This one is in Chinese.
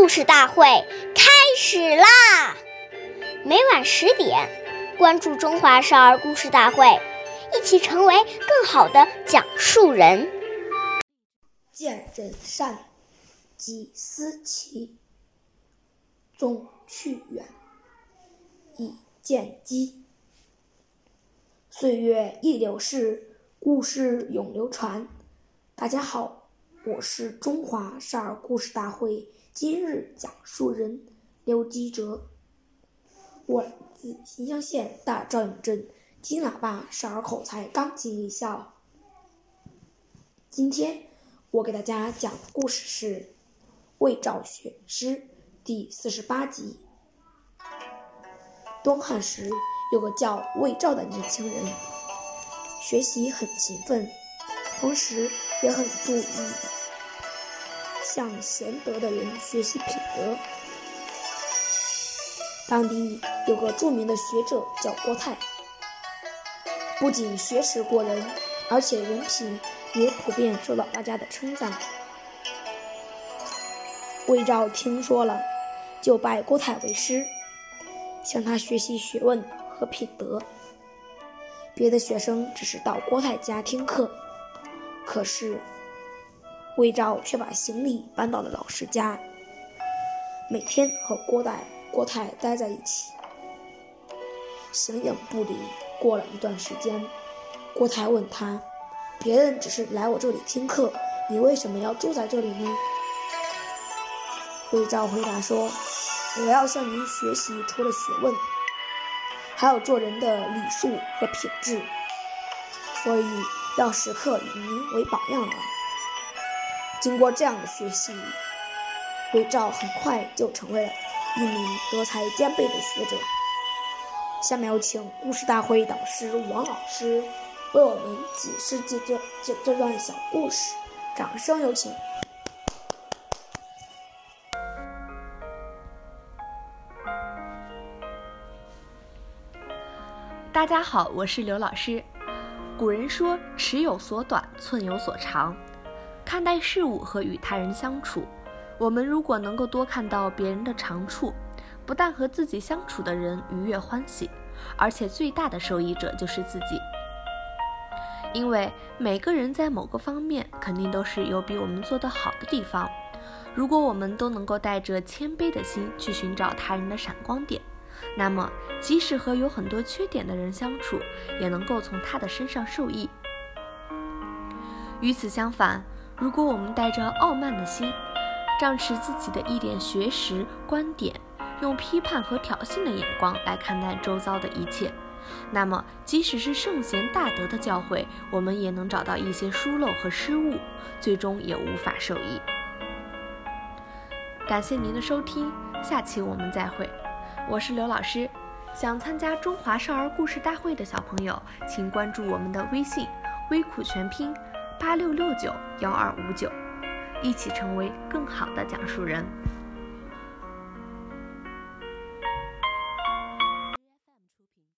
故事大会开始啦！每晚十点，关注《中华少儿故事大会》，一起成为更好的讲述人。见人善，即思齐；纵去远，以见机。岁月易流逝，故事永流传。大家好，我是中华少儿故事大会。今日讲述人刘基哲，我自新乡县大赵营镇金喇叭少儿口才钢琴艺校。今天我给大家讲的故事是《魏赵学诗》第四十八集。东汉时有个叫魏赵的年轻人，学习很勤奋，同时也很注意。向贤德的人学习品德。当地有个著名的学者叫郭泰，不仅学识过人，而且人品也普遍受到大家的称赞。魏照听说了，就拜郭泰为师，向他学习学问和品德。别的学生只是到郭泰家听课，可是。魏昭却把行李搬到了老师家，每天和郭代、郭泰待在一起，形影不离。过了一段时间，郭泰问他：“别人只是来我这里听课，你为什么要住在这里呢？”魏昭回答说：“我要向您学习，除了学问，还有做人的礼数和品质，所以要时刻以您为榜样啊。”经过这样的学习，魏照很快就成为了一名德才兼备的学者。下面有请故事大会导师王老师为我们解释这这这这段小故事，掌声有请。大家好，我是刘老师。古人说：“尺有所短，寸有所长。”看待事物和与他人相处，我们如果能够多看到别人的长处，不但和自己相处的人愉悦欢喜，而且最大的受益者就是自己。因为每个人在某个方面肯定都是有比我们做得好的地方。如果我们都能够带着谦卑的心去寻找他人的闪光点，那么即使和有很多缺点的人相处，也能够从他的身上受益。与此相反，如果我们带着傲慢的心，仗持自己的一点学识观点，用批判和挑衅的眼光来看待周遭的一切，那么即使是圣贤大德的教诲，我们也能找到一些疏漏和失误，最终也无法受益。感谢您的收听，下期我们再会。我是刘老师，想参加中华少儿故事大会的小朋友，请关注我们的微信“微苦全拼”。八六六九幺二五九，一起成为更好的讲述人。